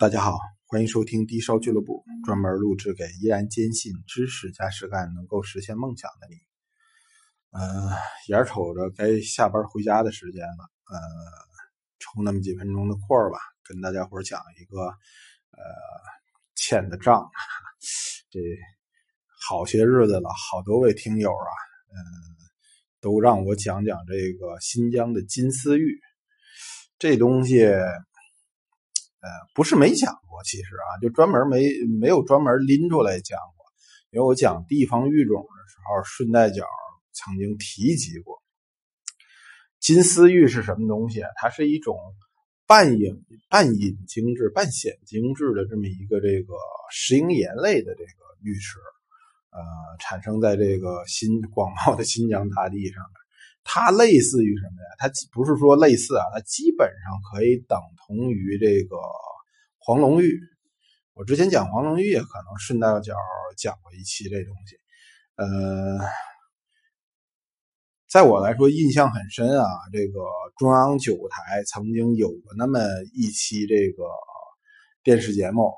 大家好，欢迎收听低烧俱乐部，专门录制给依然坚信知识加实干能够实现梦想的你。呃，眼瞅着该下班回家的时间了，呃，抽那么几分钟的空儿吧，跟大家伙讲一个呃欠的账。这好些日子了，好多位听友啊，嗯，都让我讲讲这个新疆的金丝玉这东西。呃，不是没讲过，其实啊，就专门没没有专门拎出来讲过。因为我讲地方育种的时候，顺带脚曾经提及过。金丝玉是什么东西？它是一种半隐半隐精质、半显精质的这么一个这个石英岩类的这个玉石，呃，产生在这个新广袤的新疆大地上面。它类似于什么呀？它不是说类似啊，它基本上可以等同于这个黄龙玉。我之前讲黄龙玉，可能顺道角讲过一期这东西。呃，在我来说印象很深啊，这个中央九台曾经有过那么一期这个电视节目，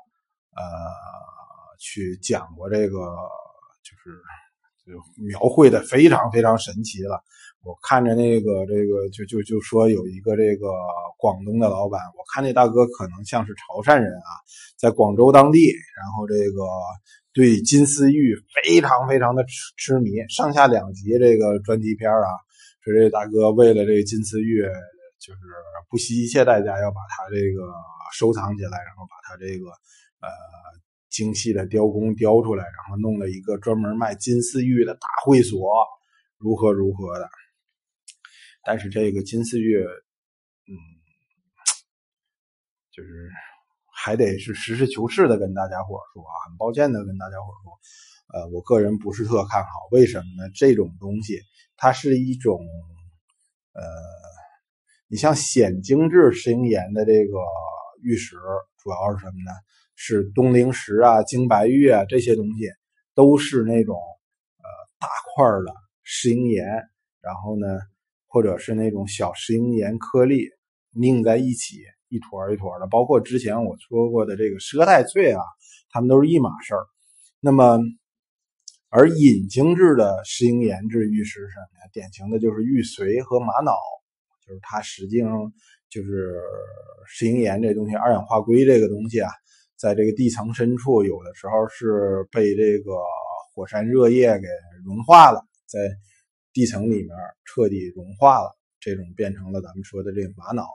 呃，去讲过这个，就是就描绘的非常非常神奇了。我看着那个这个就就就说有一个这个广东的老板，我看那大哥可能像是潮汕人啊，在广州当地，然后这个对金丝玉非常非常的痴痴迷，上下两集这个专题片啊，说这大哥为了这金丝玉，就是不惜一切代价要把它这个收藏起来，然后把它这个呃精细的雕工雕出来，然后弄了一个专门卖金丝玉的大会所，如何如何的。但是这个金丝玉，嗯，就是还得是实事求是的跟大家伙说啊，很抱歉的跟大家伙说，呃，我个人不是特看好。为什么呢？这种东西它是一种，呃，你像显精致石英岩的这个玉石，主要是什么呢？是东陵石啊、精白玉啊这些东西，都是那种呃大块的石英岩，然后呢。或者是那种小石英岩颗粒拧在一起，一坨一坨的，包括之前我说过的这个佘太翠啊，它们都是一码事儿。那么，而隐精质的石英岩质玉石是什么呀？典型的就是玉髓和玛瑙，就是它实际上就是石英岩这东西，二氧化硅这个东西啊，在这个地层深处，有的时候是被这个火山热液给融化了，在。地层里面彻底融化了，这种变成了咱们说的这个玛瑙，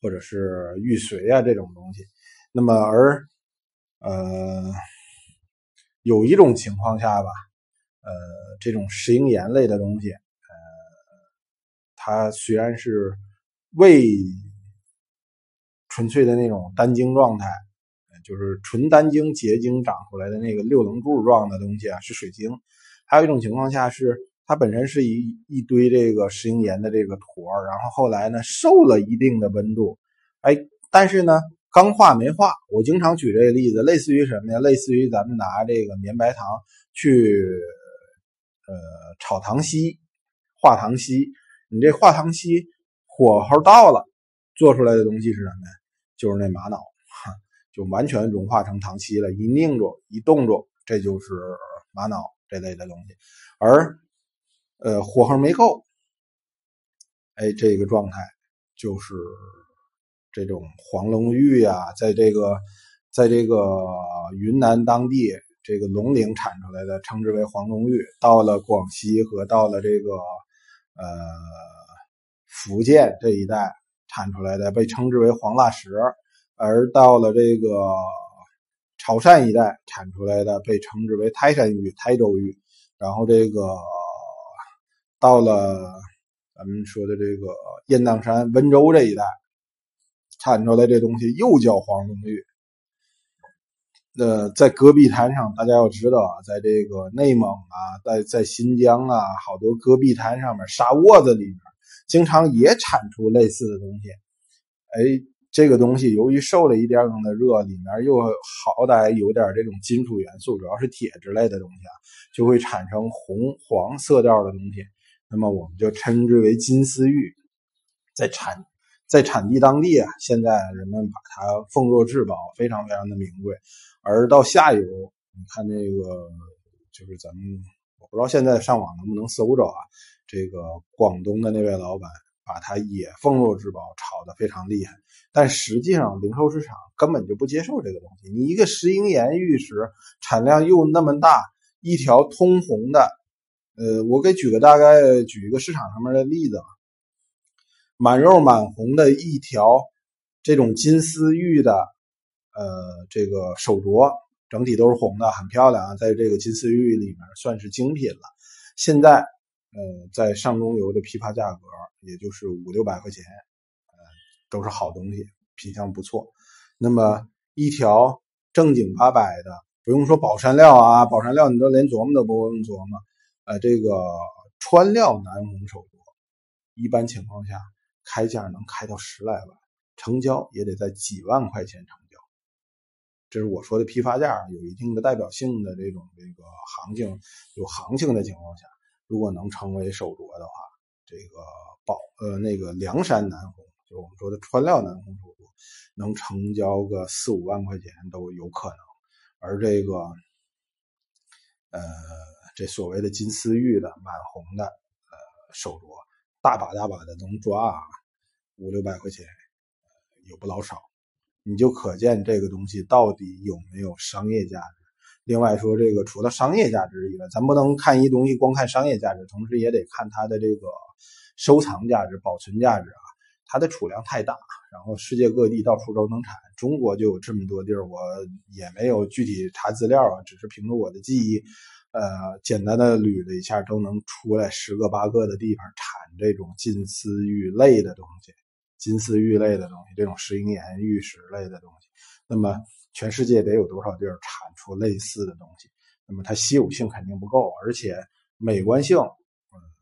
或者是玉髓啊这种东西。那么而呃有一种情况下吧，呃这种石英岩类的东西，呃它虽然是未纯粹的那种单晶状态，就是纯单晶结晶长出来的那个六棱柱状的东西啊，是水晶。还有一种情况下是。它本身是一一堆这个石英岩的这个坨然后后来呢受了一定的温度，哎，但是呢刚化没化。我经常举这个例子，类似于什么呀？类似于咱们拿这个绵白糖去呃炒糖稀、化糖稀，你这化糖稀火候到了，做出来的东西是什么呀？就是那玛瑙，就完全融化成糖稀了。一拧住，一冻住，这就是玛瑙这类的东西，而。呃，火候没够，哎，这个状态就是这种黄龙玉呀，在这个，在这个云南当地这个龙陵产出来的，称之为黄龙玉。到了广西和到了这个呃福建这一带产出来的，被称之为黄蜡石；而到了这个潮汕一带产出来的，被称之为台山玉、台州玉。然后这个。到了咱们说的这个雁荡山、温州这一带，产出来这东西又叫黄龙玉。呃，在戈壁滩上，大家要知道啊，在这个内蒙啊，在在新疆啊，好多戈壁滩上面沙窝子里面，经常也产出类似的东西。哎，这个东西由于受了一点的热，里面又好歹有点这种金属元素，主要是铁之类的东西啊，就会产生红黄色调的东西。那么我们就称之为金丝玉，在产在产地当地啊，现在人们把它奉若至宝，非常非常的名贵。而到下游，你看这个，就是咱们我不知道现在上网能不能搜着啊，这个广东的那位老板把它也奉若至宝，炒得非常厉害。但实际上，零售市场根本就不接受这个东西。你一个石英岩玉石产量又那么大，一条通红的，呃，我给举个大概举一个市场上面的例子啊，满肉满红的一条这种金丝玉的，呃，这个手镯，整体都是红的，很漂亮啊，在这个金丝玉里面算是精品了。现在，呃，在上中游的批发价格也就是五六百块钱。呃都是好东西，品相不错。那么一条正经八百的，不用说宝山料啊，宝山料你都连琢磨都不用琢磨。呃，这个川料南红手镯，一般情况下开价能开到十来万，成交也得在几万块钱成交。这是我说的批发价，有一定的代表性的这种这个行情，有行情的情况下，如果能成为手镯的话，这个宝呃那个梁山南红。就是我们说的川料南红手镯，能成交个四五万块钱都有可能，而这个，呃，这所谓的金丝玉的满红的呃手镯，大把大把的能抓啊五六百块钱，有不老少，你就可见这个东西到底有没有商业价值。另外说，这个除了商业价值以外，咱不能看一东西光看商业价值，同时也得看它的这个收藏价值、保存价值啊。它的储量太大，然后世界各地到处都能产，中国就有这么多地儿，我也没有具体查资料啊，只是凭着我的记忆，呃，简单的捋了一下，都能出来十个八个的地方产这种金丝玉类的东西，金丝玉类的东西，这种石英岩玉石类的东西。那么全世界得有多少地儿产出类似的东西？那么它稀有性肯定不够，而且美观性。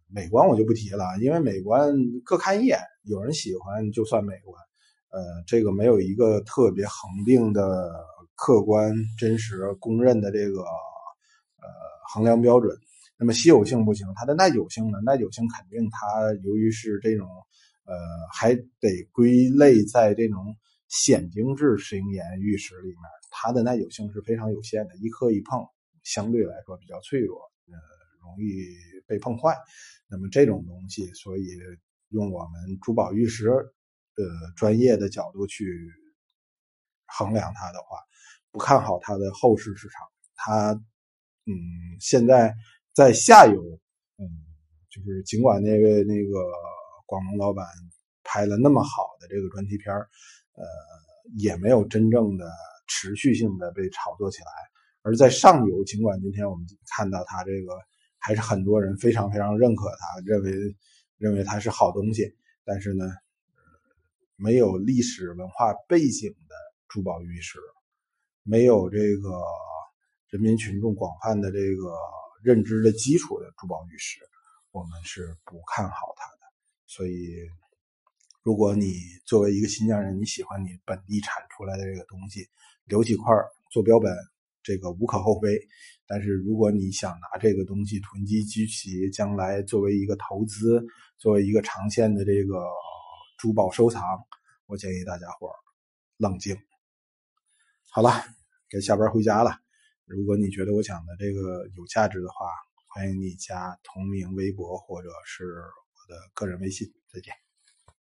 美观我就不提了，因为美观各看一眼，有人喜欢就算美观，呃，这个没有一个特别恒定的客观真实公认的这个呃衡量标准。那么稀有性不行，它的耐久性呢？耐久性肯定它由于是这种呃还得归类在这种显精致石英岩玉石里面，它的耐久性是非常有限的，一磕一碰相对来说比较脆弱，呃，容易被碰坏。那么这种东西，所以用我们珠宝玉石呃专业的角度去衡量它的话，不看好它的后市市场。它嗯，现在在下游，嗯，就是尽管那位那个广东老板拍了那么好的这个专题片呃，也没有真正的持续性的被炒作起来。而在上游，尽管今天我们看到它这个。还是很多人非常非常认可它，认为认为它是好东西。但是呢，没有历史文化背景的珠宝玉石，没有这个人民群众广泛的这个认知的基础的珠宝玉石，我们是不看好它的。所以，如果你作为一个新疆人，你喜欢你本地产出来的这个东西，留几块做标本。这个无可厚非，但是如果你想拿这个东西囤积居奇，将来作为一个投资，作为一个长线的这个珠宝收藏，我建议大家伙冷静。好了，该下班回家了。如果你觉得我讲的这个有价值的话，欢迎你加同名微博或者是我的个人微信。再见。